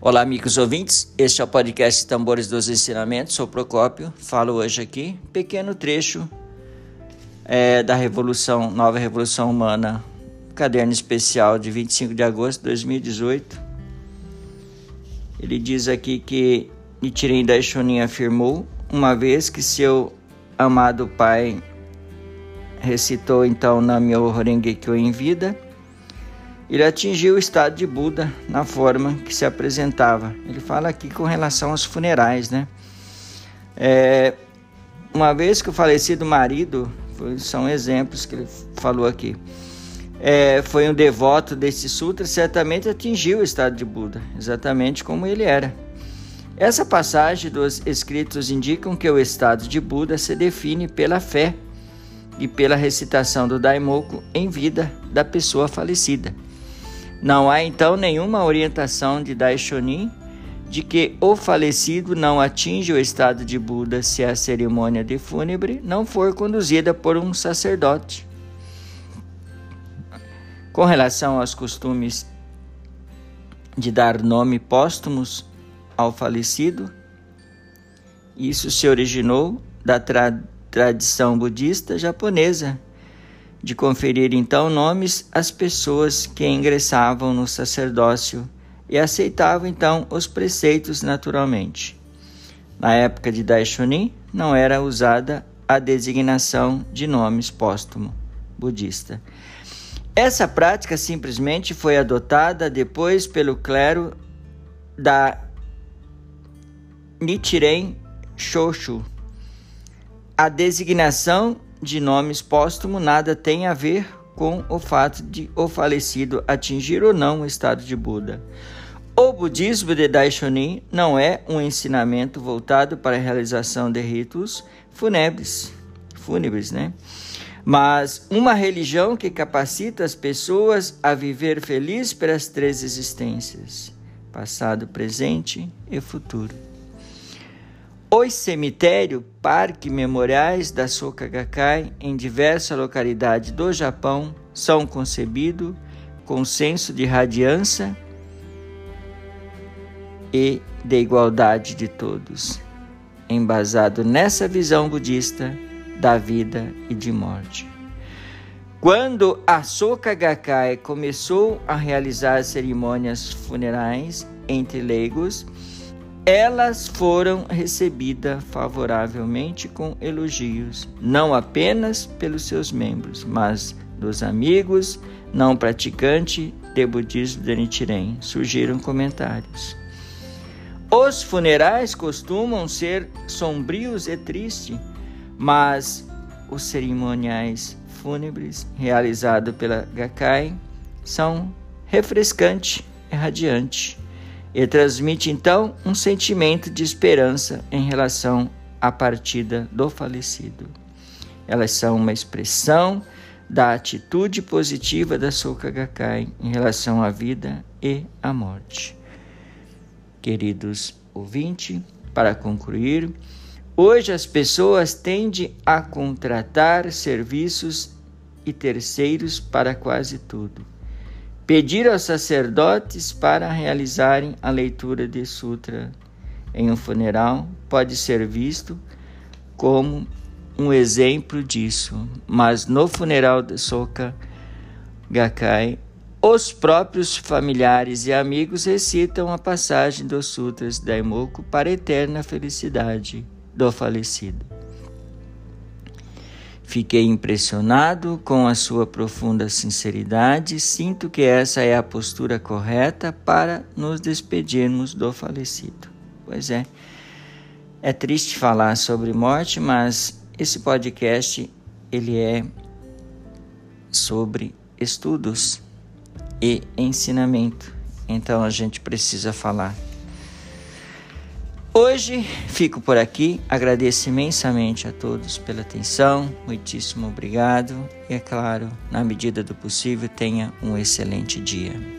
Olá, amigos ouvintes. Este é o podcast Tambores dos Ensinamentos. Sou Procópio. Falo hoje aqui pequeno trecho é, da Revolução, Nova Revolução Humana, caderno especial de 25 de agosto de 2018. Ele diz aqui que Nichiren Daishonin afirmou uma vez que seu amado pai recitou então Namyo Horengekyo em vida ele atingiu o estado de Buda na forma que se apresentava. Ele fala aqui com relação aos funerais, né? É, uma vez que o falecido marido, são exemplos que ele falou aqui, é, foi um devoto desse sutra, certamente atingiu o estado de Buda, exatamente como ele era. Essa passagem dos escritos indicam que o estado de Buda se define pela fé e pela recitação do Daimoku em vida da pessoa falecida. Não há então nenhuma orientação de Daishonin de que o falecido não atinge o estado de Buda se a cerimônia de fúnebre não for conduzida por um sacerdote. Com relação aos costumes de dar nome póstumos ao falecido, isso se originou da tra tradição budista japonesa de conferir então nomes às pessoas que ingressavam no sacerdócio e aceitavam então os preceitos naturalmente. Na época de Daishonin não era usada a designação de nomes póstumo budista. Essa prática simplesmente foi adotada depois pelo clero da Nichiren Shoshu. A designação de nomes póstumo nada tem a ver com o fato de o falecido atingir ou não o estado de Buda. O budismo de Daishonin não é um ensinamento voltado para a realização de ritos fúnebres, fúnebres, né? Mas uma religião que capacita as pessoas a viver feliz pelas três existências: passado, presente e futuro. Os cemitérios, parques memoriais da Soka Gakkai em diversas localidades do Japão são concebidos com senso de radiância e de igualdade de todos, embasado nessa visão budista da vida e de morte. Quando a Soka Gakkai começou a realizar cerimônias funerais entre leigos, elas foram recebidas favoravelmente com elogios, não apenas pelos seus membros, mas dos amigos não praticantes de budismo de Nichiren. Surgiram comentários. Os funerais costumam ser sombrios e tristes, mas os cerimoniais fúnebres realizados pela Gakkai são refrescantes e radiantes e transmite então um sentimento de esperança em relação à partida do falecido. Elas são uma expressão da atitude positiva da Soka Gakkai em relação à vida e à morte. Queridos ouvintes, para concluir, hoje as pessoas tendem a contratar serviços e terceiros para quase tudo pedir aos sacerdotes para realizarem a leitura de sutra em um funeral pode ser visto como um exemplo disso, mas no funeral de Soka Gakkai, os próprios familiares e amigos recitam a passagem dos sutras Daimoku para a eterna felicidade do falecido. Fiquei impressionado com a sua profunda sinceridade. Sinto que essa é a postura correta para nos despedirmos do falecido. Pois é, é triste falar sobre morte, mas esse podcast ele é sobre estudos e ensinamento. Então a gente precisa falar Hoje fico por aqui, agradeço imensamente a todos pela atenção, muitíssimo obrigado. E, é claro, na medida do possível, tenha um excelente dia.